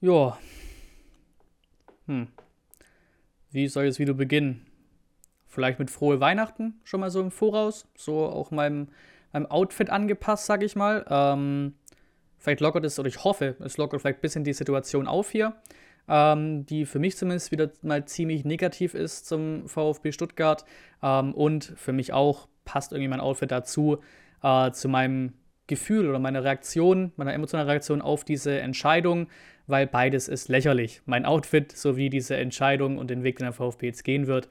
Ja. Hm. Wie soll das Video beginnen? Vielleicht mit frohe Weihnachten schon mal so im Voraus. So auch meinem, meinem Outfit angepasst, sag ich mal. Ähm, vielleicht lockert es, oder ich hoffe, es lockert vielleicht ein bisschen die Situation auf hier, ähm, die für mich zumindest wieder mal ziemlich negativ ist zum VfB Stuttgart. Ähm, und für mich auch passt irgendwie mein Outfit dazu, äh, zu meinem Gefühl oder meiner Reaktion, meiner emotionalen Reaktion auf diese Entscheidung, weil beides ist lächerlich. Mein Outfit sowie diese Entscheidung und den Weg, den der VfB jetzt gehen wird,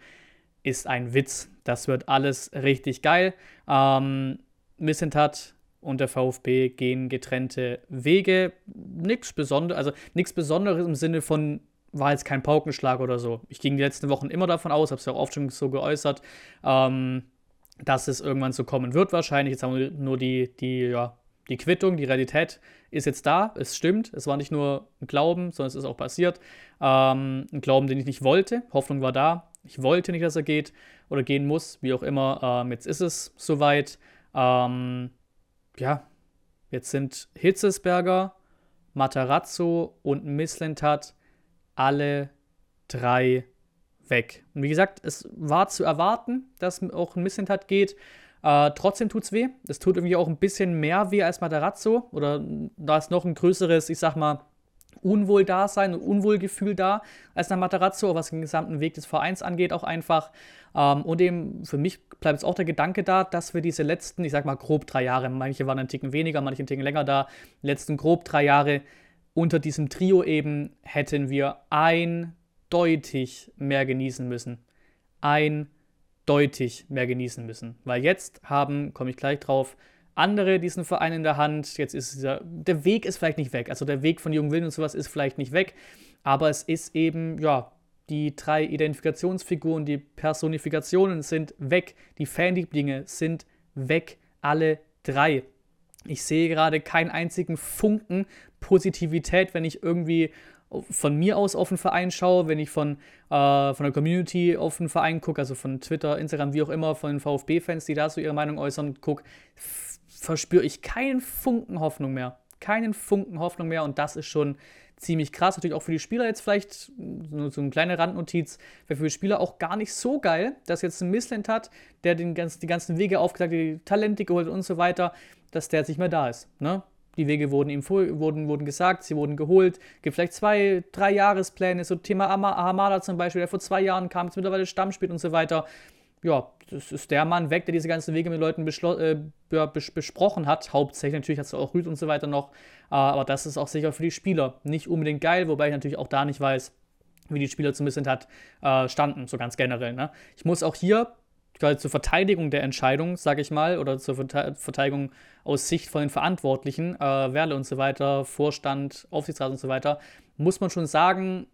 ist ein Witz. Das wird alles richtig geil. Ähm, Missentat und der VfB gehen getrennte Wege. Nichts Besonderes, also nichts Besonderes im Sinne von war jetzt kein Paukenschlag oder so. Ich ging die letzten Wochen immer davon aus, habe es ja auch oft schon so geäußert, ähm, dass es irgendwann so kommen wird wahrscheinlich. Jetzt haben wir nur die, die, ja, die Quittung, die Realität ist jetzt da. Es stimmt. Es war nicht nur ein Glauben, sondern es ist auch passiert. Ähm, ein Glauben, den ich nicht wollte. Hoffnung war da. Ich wollte nicht, dass er geht oder gehen muss, wie auch immer. Ähm, jetzt ist es soweit. Ähm, ja, jetzt sind Hitzesberger, Matarazzo und Misslentat alle drei weg. Und wie gesagt, es war zu erwarten, dass auch ein Misslentat geht. Äh, trotzdem es weh. Es tut irgendwie auch ein bisschen mehr weh als Matarazzo. Oder da ist noch ein größeres, ich sag mal, Unwohldasein und Unwohlgefühl da als nach Matarazzo, was den gesamten Weg des Vereins angeht, auch einfach. Ähm, und eben für mich bleibt jetzt auch der Gedanke da, dass wir diese letzten, ich sag mal grob drei Jahre, manche waren einen Ticken weniger, manche einen Ticken länger da, letzten grob drei Jahre unter diesem Trio eben hätten wir eindeutig mehr genießen müssen. Eindeutig mehr genießen müssen. Weil jetzt haben, komme ich gleich drauf, andere diesen Verein in der Hand. Jetzt ist dieser, der Weg ist vielleicht nicht weg. Also der Weg von Jungen Willen und sowas ist vielleicht nicht weg. Aber es ist eben, ja, die drei Identifikationsfiguren, die Personifikationen sind weg. Die Fanlieblinge sind weg. Alle drei. Ich sehe gerade keinen einzigen Funken Positivität, wenn ich irgendwie von mir aus auf den Verein schaue, wenn ich von, äh, von der Community auf den Verein gucke, also von Twitter, Instagram, wie auch immer, von den VfB-Fans, die da so ihre Meinung äußern, gucke, verspüre ich keinen Funken Hoffnung mehr. Keinen Funken Hoffnung mehr und das ist schon ziemlich krass. Natürlich auch für die Spieler jetzt vielleicht, nur so eine kleine Randnotiz, wäre für die Spieler auch gar nicht so geil, dass jetzt ein Missland hat, der den ganzen, die ganzen Wege aufgesagt, die Talente geholt und so weiter, dass der jetzt nicht mehr da ist. Ne? Die Wege wurden ihm wurden, wurden gesagt, sie wurden geholt. Gibt vielleicht zwei, drei Jahrespläne, so Thema Hamada zum Beispiel, der vor zwei Jahren kam, jetzt mittlerweile Stamm spielt und so weiter ja, das ist der Mann weg, der diese ganzen Wege mit Leuten äh, bes besprochen hat. Hauptsächlich natürlich hat es auch Rüd und so weiter noch. Äh, aber das ist auch sicher für die Spieler nicht unbedingt geil, wobei ich natürlich auch da nicht weiß, wie die Spieler zum bisschen hat, äh, standen, so ganz generell. Ne? Ich muss auch hier gerade zur Verteidigung der Entscheidung, sage ich mal, oder zur Verteidigung aus Sicht von den Verantwortlichen, äh, Werle und so weiter, Vorstand, Aufsichtsrat und so weiter, muss man schon sagen,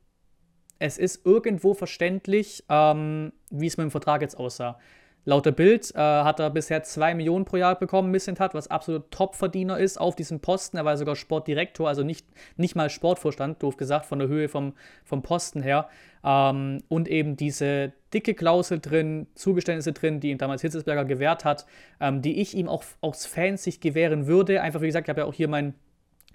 es ist irgendwo verständlich, ähm, wie es mit dem Vertrag jetzt aussah. Laut der Bild äh, hat er bisher 2 Millionen pro Jahr bekommen, Missint hat, was absolut Top-Verdiener ist auf diesem Posten. Er war sogar Sportdirektor, also nicht, nicht mal Sportvorstand, doof gesagt, von der Höhe vom, vom Posten her. Ähm, und eben diese dicke Klausel drin, Zugeständnisse drin, die ihm damals Hitzesberger gewährt hat, ähm, die ich ihm auch aus Fansicht gewähren würde. Einfach, wie gesagt, ich habe ja auch hier mein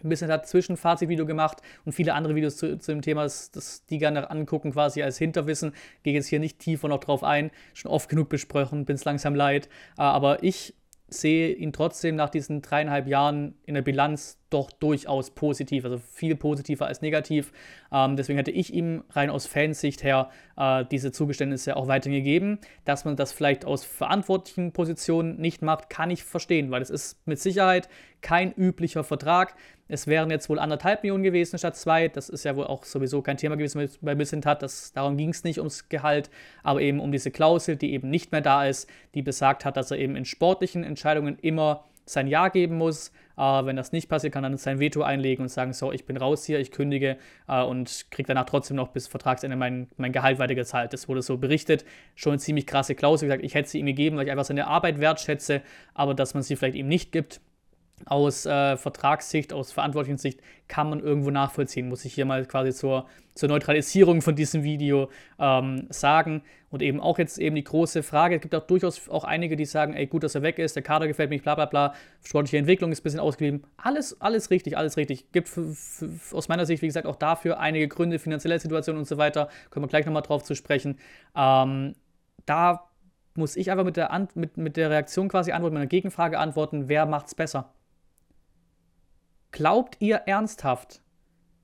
ein bisschen hat Zwischenfazit-Video gemacht und viele andere Videos zu, zu dem Thema, das, das die gerne angucken, quasi als Hinterwissen. Gehe jetzt hier nicht tiefer noch drauf ein, schon oft genug besprochen, bin es langsam leid. Äh, aber ich sehe ihn trotzdem nach diesen dreieinhalb Jahren in der Bilanz doch durchaus positiv, also viel positiver als negativ. Ähm, deswegen hätte ich ihm rein aus Fansicht her äh, diese Zugeständnisse auch weiterhin gegeben. Dass man das vielleicht aus verantwortlichen Positionen nicht macht, kann ich verstehen, weil es ist mit Sicherheit kein üblicher Vertrag. Es wären jetzt wohl anderthalb Millionen gewesen statt zwei. Das ist ja wohl auch sowieso kein Thema gewesen bei Missentat. Das, darum ging es nicht ums Gehalt, aber eben um diese Klausel, die eben nicht mehr da ist, die besagt hat, dass er eben in sportlichen Entscheidungen immer sein Ja geben muss. Äh, wenn das nicht passiert, kann er dann sein Veto einlegen und sagen, so, ich bin raus hier, ich kündige äh, und kriege danach trotzdem noch bis Vertragsende mein, mein Gehalt weitergezahlt. Das wurde so berichtet. Schon eine ziemlich krasse Klausel. Gesagt, ich hätte sie ihm gegeben, weil ich einfach seine Arbeit wertschätze, aber dass man sie vielleicht ihm nicht gibt, aus äh, Vertragssicht, aus verantwortlichen Sicht kann man irgendwo nachvollziehen, muss ich hier mal quasi zur, zur Neutralisierung von diesem Video ähm, sagen. Und eben auch jetzt eben die große Frage, es gibt auch durchaus auch einige, die sagen, ey, gut, dass er weg ist, der Kader gefällt mir nicht, bla bla bla, sportliche Entwicklung ist ein bisschen ausgeblieben. Alles, alles richtig, alles richtig. Gibt aus meiner Sicht, wie gesagt, auch dafür einige Gründe, finanzielle Situation und so weiter, können wir gleich nochmal drauf zu sprechen. Ähm, da muss ich einfach mit der, mit, mit der Reaktion quasi antworten, mit einer Gegenfrage antworten, wer macht's besser? Glaubt ihr ernsthaft,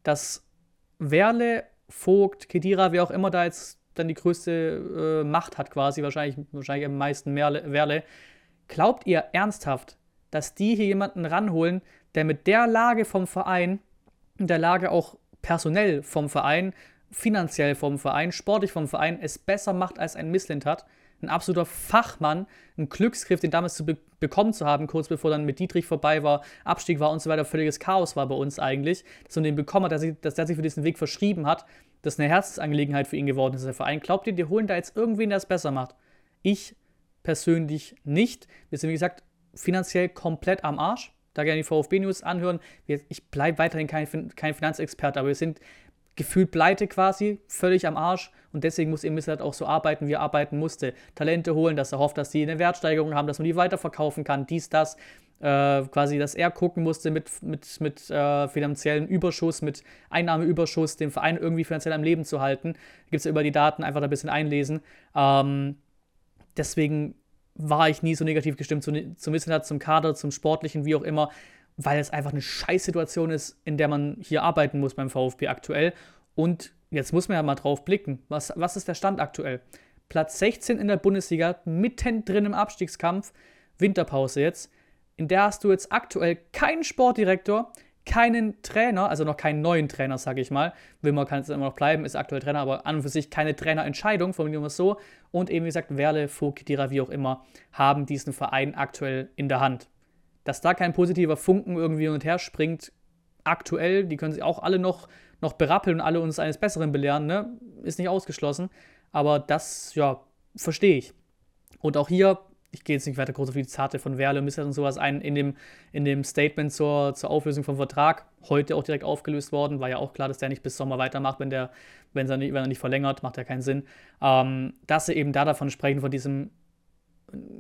dass Werle, Vogt, Kedira, wer auch immer da jetzt dann die größte äh, Macht hat, quasi, wahrscheinlich, wahrscheinlich am meisten Werle, glaubt ihr ernsthaft, dass die hier jemanden ranholen, der mit der Lage vom Verein, der Lage auch personell vom Verein, finanziell vom Verein, sportlich vom Verein, es besser macht als ein Missland hat? Ein absoluter Fachmann, ein Glücksgriff, den damals zu be bekommen zu haben, kurz bevor dann mit Dietrich vorbei war, Abstieg war und so weiter, völliges Chaos war bei uns eigentlich, dass man den bekommen hat, dass, ich, dass der sich für diesen Weg verschrieben hat, das eine Herzensangelegenheit für ihn geworden ist, der Verein. Glaubt ihr, die holen da jetzt irgendwen, der es besser macht? Ich persönlich nicht. Wir sind, wie gesagt, finanziell komplett am Arsch. Da gerne die VfB-News anhören. Ich bleibe weiterhin kein, kein Finanzexperte, aber wir sind gefühlt pleite quasi, völlig am Arsch. Und deswegen muss eben halt auch so arbeiten, wie er arbeiten musste. Talente holen, dass er hofft, dass die eine Wertsteigerung haben, dass man die weiterverkaufen kann, dies, das. Äh, quasi, dass er gucken musste mit, mit, mit äh, finanziellen Überschuss, mit Einnahmeüberschuss, den Verein irgendwie finanziell am Leben zu halten. Gibt es ja über die Daten, einfach da ein bisschen einlesen. Ähm, deswegen war ich nie so negativ gestimmt zu, zum Wissenschafts, zum Kader, zum Sportlichen, wie auch immer weil es einfach eine Scheißsituation ist, in der man hier arbeiten muss beim VfB aktuell. Und jetzt muss man ja mal drauf blicken. Was, was ist der Stand aktuell? Platz 16 in der Bundesliga, mittendrin im Abstiegskampf, Winterpause jetzt. In der hast du jetzt aktuell keinen Sportdirektor, keinen Trainer, also noch keinen neuen Trainer, sage ich mal. Wilmer kann jetzt immer noch bleiben, ist aktuell Trainer, aber an und für sich keine Trainerentscheidung, formulieren wir es so. Und eben, wie gesagt, Werle, Vogt, Dira, wie auch immer, haben diesen Verein aktuell in der Hand dass da kein positiver Funken irgendwie hin und her springt, aktuell, die können sich auch alle noch, noch berappeln und alle uns eines Besseren belehren, ne? ist nicht ausgeschlossen. Aber das, ja, verstehe ich. Und auch hier, ich gehe jetzt nicht weiter groß auf die Zarte von Werle und Missert und sowas ein, in dem, in dem Statement zur, zur Auflösung vom Vertrag, heute auch direkt aufgelöst worden, war ja auch klar, dass der nicht bis Sommer weitermacht, wenn, der, wenn, er, nicht, wenn er nicht verlängert, macht ja keinen Sinn. Ähm, dass sie eben da davon sprechen, von diesem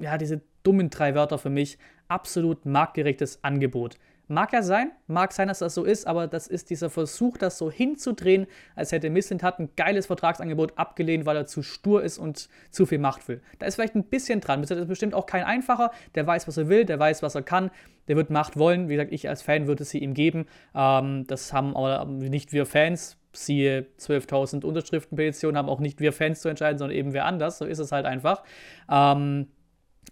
ja, diese dummen drei Wörter für mich, absolut marktgerechtes Angebot. Mag ja sein, mag sein, dass das so ist, aber das ist dieser Versuch, das so hinzudrehen, als hätte Misslintat ein geiles Vertragsangebot abgelehnt, weil er zu stur ist und zu viel Macht will. Da ist vielleicht ein bisschen dran. Misslintat ist bestimmt auch kein einfacher, der weiß, was er will, der weiß, was er kann, der wird Macht wollen. Wie gesagt, ich als Fan würde sie ihm geben. Ähm, das haben aber nicht wir Fans, siehe 12.000 Unterschriftenpetitionen, haben auch nicht wir Fans zu entscheiden, sondern eben wer anders. So ist es halt einfach. Ähm,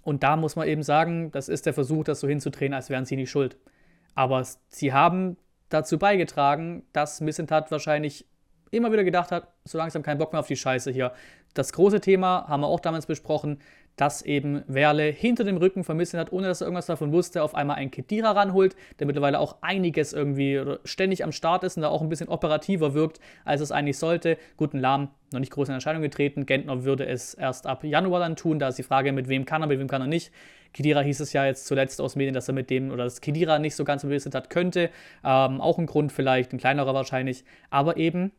und da muss man eben sagen, das ist der Versuch, das so hinzudrehen, als wären sie nicht schuld. Aber sie haben dazu beigetragen, dass Missentat wahrscheinlich immer wieder gedacht hat, so langsam keinen Bock mehr auf die Scheiße hier. Das große Thema haben wir auch damals besprochen, dass eben Werle hinter dem Rücken vermissen hat, ohne dass er irgendwas davon wusste, auf einmal einen Kedira ranholt, der mittlerweile auch einiges irgendwie ständig am Start ist und da auch ein bisschen operativer wirkt, als es eigentlich sollte. Guten Lahm noch nicht groß in Erscheinung getreten. Gentner würde es erst ab Januar dann tun. Da ist die Frage, mit wem kann er, mit wem kann er nicht. Kedira hieß es ja jetzt zuletzt aus Medien, dass er mit dem oder dass Kedira nicht so ganz bewusst hat könnte. Ähm, auch ein Grund vielleicht, ein kleinerer wahrscheinlich. Aber eben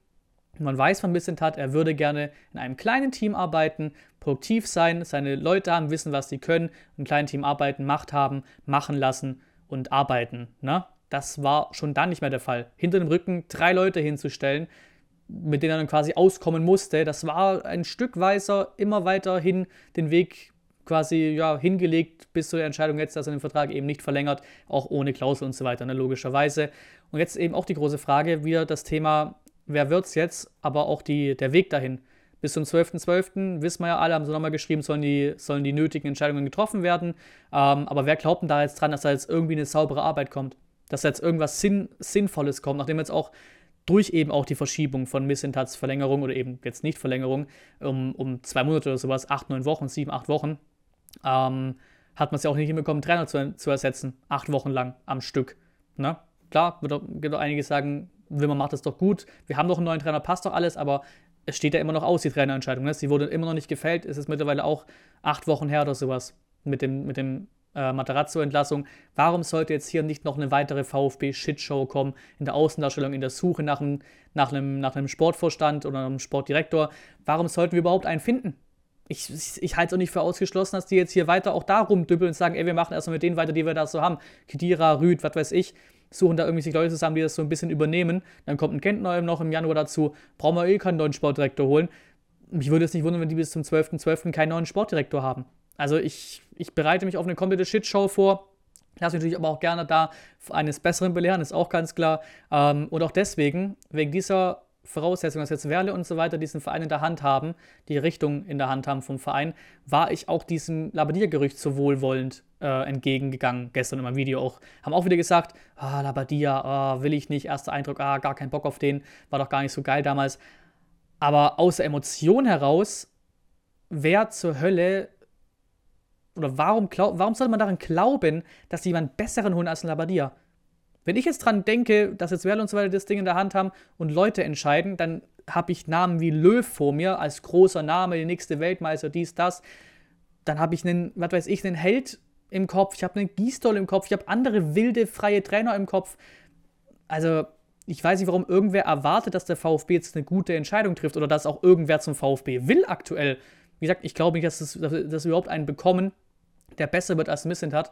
man weiß von Missentat, er würde gerne in einem kleinen Team arbeiten, produktiv sein, seine Leute haben, wissen, was sie können, im kleinen Team arbeiten, Macht haben, machen lassen und arbeiten. Ne? Das war schon dann nicht mehr der Fall. Hinter dem Rücken drei Leute hinzustellen, mit denen er dann quasi auskommen musste, das war ein Stück weiser immer weiterhin den Weg quasi ja, hingelegt bis zur Entscheidung jetzt, dass er den Vertrag eben nicht verlängert, auch ohne Klausel und so weiter, ne, logischerweise. Und jetzt eben auch die große Frage, wieder das Thema wer wird es jetzt, aber auch die, der Weg dahin. Bis zum 12.12. .12. wissen wir ja alle, haben sie nochmal geschrieben, sollen die, sollen die nötigen Entscheidungen getroffen werden. Ähm, aber wer glaubt denn da jetzt dran, dass da jetzt irgendwie eine saubere Arbeit kommt? Dass da jetzt irgendwas Sinn, Sinnvolles kommt, nachdem jetzt auch durch eben auch die Verschiebung von Missentats Verlängerung oder eben jetzt nicht Verlängerung um, um zwei Monate oder sowas, acht, neun Wochen, sieben, acht Wochen, ähm, hat man es ja auch nicht hinbekommen, Trainer zu, zu ersetzen, acht Wochen lang am Stück. Ne? Klar, wird auch, wird auch einige sagen, Wilmer macht das doch gut, wir haben doch einen neuen Trainer, passt doch alles, aber es steht ja immer noch aus, die Trainerentscheidung. Ne? Sie wurde immer noch nicht gefällt, es ist mittlerweile auch acht Wochen her oder sowas mit dem, mit dem äh, Materazzo-Entlassung. Warum sollte jetzt hier nicht noch eine weitere VfB-Shitshow kommen in der Außendarstellung, in der Suche nach einem, nach, einem, nach einem Sportvorstand oder einem Sportdirektor? Warum sollten wir überhaupt einen finden? Ich, ich, ich halte es auch nicht für ausgeschlossen, dass die jetzt hier weiter auch da rumdüppeln und sagen, ey, wir machen erstmal mit denen weiter, die wir da so haben. Kedira, Rüd, was weiß ich. Suchen da irgendwie sich Leute zusammen, die das so ein bisschen übernehmen. Dann kommt ein Kentner noch im Januar dazu. Brauchen wir eh keinen neuen Sportdirektor holen. Mich würde es nicht wundern, wenn die bis zum 12.12. .12. keinen neuen Sportdirektor haben. Also ich, ich bereite mich auf eine komplette Shitshow vor. Lass mich natürlich aber auch gerne da eines Besseren belehren, ist auch ganz klar. Ähm, und auch deswegen, wegen dieser Voraussetzung, dass jetzt Werle und so weiter diesen Verein in der Hand haben, die Richtung in der Hand haben vom Verein, war ich auch diesem Labadia-Gerücht so wohlwollend äh, entgegengegangen. Gestern in meinem Video auch. Haben auch wieder gesagt, ah, Labadia, ah, will ich nicht. Erster Eindruck, ah, gar keinen Bock auf den. War doch gar nicht so geil damals. Aber aus der Emotion heraus, wer zur Hölle oder warum, glaub, warum sollte man daran glauben, dass sie jemanden besseren holen als ein Labadia? Wenn ich jetzt dran denke, dass jetzt Werle und so weiter das Ding in der Hand haben und Leute entscheiden, dann habe ich Namen wie Löw vor mir als großer Name, der nächste Weltmeister, dies, das. Dann habe ich einen, was weiß ich, einen Held im Kopf, ich habe einen Gießdoll im Kopf, ich habe andere wilde, freie Trainer im Kopf. Also, ich weiß nicht, warum irgendwer erwartet, dass der VfB jetzt eine gute Entscheidung trifft oder dass auch irgendwer zum VfB will aktuell. Wie gesagt, ich glaube nicht, dass, es, dass wir überhaupt einen bekommen, der besser wird als Missent hat,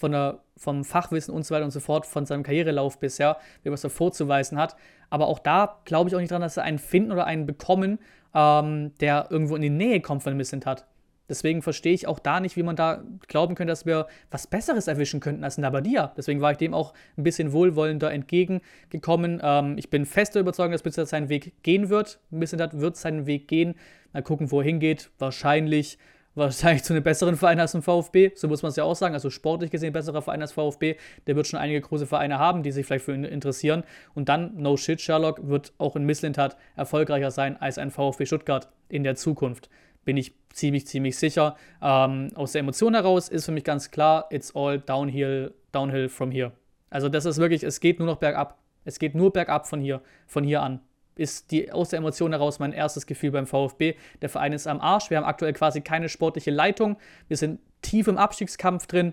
von der, vom Fachwissen und so weiter und so fort, von seinem Karrierelauf bisher, wie was er vorzuweisen hat. Aber auch da glaube ich auch nicht dran, dass sie einen finden oder einen bekommen, ähm, der irgendwo in die Nähe kommt von Missent hat. Deswegen verstehe ich auch da nicht, wie man da glauben könnte, dass wir was Besseres erwischen könnten als ein Labadia. Deswegen war ich dem auch ein bisschen wohlwollender entgegengekommen. Ähm, ich bin fester Überzeugung, dass Bissett seinen Weg gehen wird. Bissett wird seinen Weg gehen. Mal gucken, wo er hingeht. Wahrscheinlich wahrscheinlich zu einem besseren Verein als dem VfB. So muss man es ja auch sagen. Also sportlich gesehen besserer Verein als VfB. Der wird schon einige große Vereine haben, die sich vielleicht für ihn interessieren. Und dann, no shit, Sherlock wird auch in Misslintat erfolgreicher sein als ein VfB Stuttgart in der Zukunft. Bin ich ziemlich, ziemlich sicher. Ähm, aus der Emotion heraus ist für mich ganz klar, it's all downhill, downhill from here. Also das ist wirklich, es geht nur noch bergab. Es geht nur bergab von hier, von hier an ist die aus der Emotion heraus mein erstes Gefühl beim VfB. Der Verein ist am Arsch. Wir haben aktuell quasi keine sportliche Leitung. Wir sind tief im Abstiegskampf drin.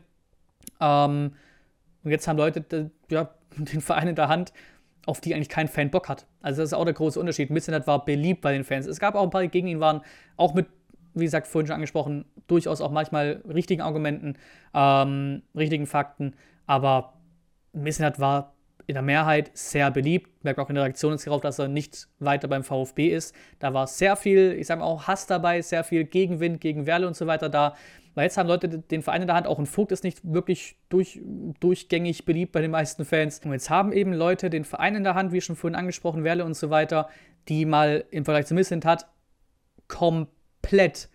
Ähm, und jetzt haben Leute ja, den Verein in der Hand, auf die eigentlich kein Fan Bock hat. Also das ist auch der große Unterschied. Missenet war beliebt bei den Fans. Es gab auch ein paar, die gegen ihn waren, auch mit, wie gesagt, vorhin schon angesprochen, durchaus auch manchmal richtigen Argumenten, ähm, richtigen Fakten. Aber Missenet war in der Mehrheit sehr beliebt. Merkt auch in der Reaktion jetzt darauf, dass er nicht weiter beim VfB ist. Da war sehr viel, ich sage mal auch Hass dabei, sehr viel Gegenwind gegen Werle und so weiter da. Weil jetzt haben Leute den Verein in der Hand, auch ein Vogt ist nicht wirklich durch, durchgängig beliebt bei den meisten Fans. Und jetzt haben eben Leute den Verein in der Hand, wie schon vorhin angesprochen, Werle und so weiter, die mal im Vergleich zu Missint hat, komplett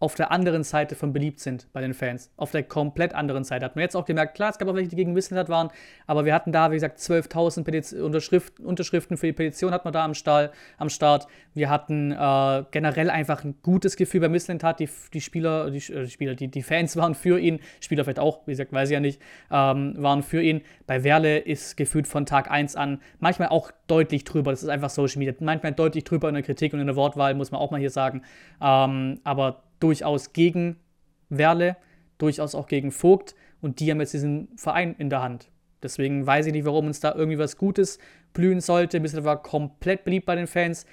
auf der anderen Seite von beliebt sind bei den Fans. Auf der komplett anderen Seite. Hat man jetzt auch gemerkt, klar, es gab auch welche, die gegen Wissenschaft waren, aber wir hatten da, wie gesagt, 12.000 Unterschriften, Unterschriften für die Petition hat man da am, Stahl, am Start. Wir hatten äh, generell einfach ein gutes Gefühl bei Missland Die, die Spieler, die, äh, die, Spieler die, die Fans waren für ihn, Spieler vielleicht auch, wie gesagt, weiß ich ja nicht, ähm, waren für ihn. Bei Werle ist gefühlt von Tag 1 an manchmal auch deutlich drüber. Das ist einfach Social Media. Manchmal deutlich drüber in der Kritik und in der Wortwahl, muss man auch mal hier sagen. Ähm, aber durchaus gegen Werle, durchaus auch gegen Vogt und die haben jetzt diesen Verein in der Hand. Deswegen weiß ich nicht, warum uns da irgendwie was Gutes blühen sollte. Bisher war komplett beliebt bei den Fans.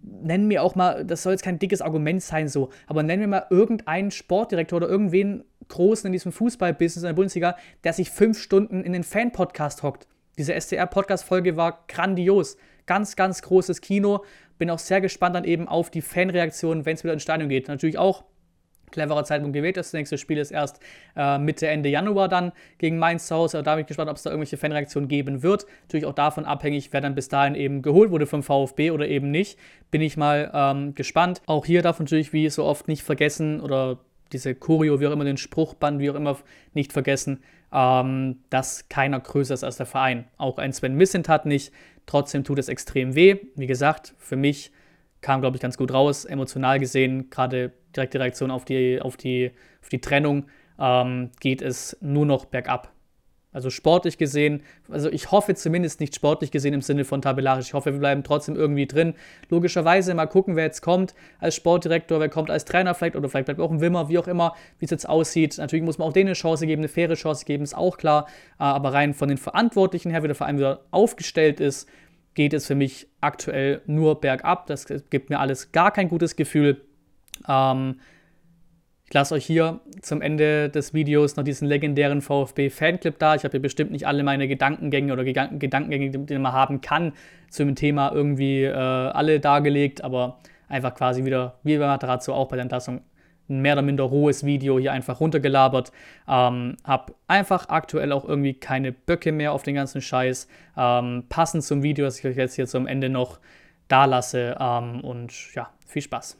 Nennen mir auch mal, das soll jetzt kein dickes Argument sein, so, aber nennen wir mal irgendeinen Sportdirektor oder irgendwen Großen in diesem Fußballbusiness in der Bundesliga, der sich fünf Stunden in den Fan-Podcast hockt. Diese SDR-Podcast-Folge war grandios. Ganz, ganz großes Kino. Bin auch sehr gespannt dann eben auf die Fanreaktionen, wenn es wieder ins Stadion geht. Natürlich auch cleverer Zeitpunkt gewählt. Das nächste Spiel ist erst äh, Mitte, Ende Januar dann gegen Mainz zu Hause. Da bin ich gespannt, ob es da irgendwelche Fanreaktionen geben wird. Natürlich auch davon abhängig, wer dann bis dahin eben geholt wurde vom VfB oder eben nicht. Bin ich mal ähm, gespannt. Auch hier darf natürlich wie so oft nicht vergessen oder diese Choreo, wie auch immer, den Spruchband, wie auch immer, nicht vergessen, ähm, dass keiner größer ist als der Verein. Auch ein Sven Missent hat nicht. Trotzdem tut es extrem weh. Wie gesagt, für mich kam, glaube ich, ganz gut raus, emotional gesehen, gerade direkte Reaktion auf die, auf die, auf die Trennung, ähm, geht es nur noch bergab. Also sportlich gesehen, also ich hoffe zumindest nicht sportlich gesehen im Sinne von tabellarisch. Ich hoffe, wir bleiben trotzdem irgendwie drin. Logischerweise mal gucken, wer jetzt kommt als Sportdirektor, wer kommt als Trainer vielleicht oder vielleicht bleibt auch ein Wimmer, wie auch immer, wie es jetzt aussieht. Natürlich muss man auch denen eine Chance geben, eine faire Chance geben, ist auch klar. Äh, aber rein von den Verantwortlichen her, wie der Verein wieder aufgestellt ist, geht es für mich aktuell nur bergab. Das gibt mir alles gar kein gutes Gefühl. Ähm, ich lasse euch hier zum Ende des Videos noch diesen legendären VfB-Fanclip da. Ich habe hier bestimmt nicht alle meine Gedankengänge oder Gedankengänge, die man haben kann, zum Thema irgendwie äh, alle dargelegt, aber einfach quasi wieder, wie bei Matarazzo auch bei der Entlassung, ein mehr oder minder rohes Video hier einfach runtergelabert. Ähm, hab einfach aktuell auch irgendwie keine Böcke mehr auf den ganzen Scheiß. Ähm, passend zum Video, das ich euch jetzt hier zum Ende noch da lasse. Ähm, und ja, viel Spaß.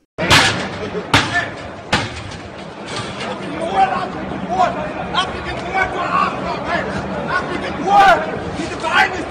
Diese Verein ist!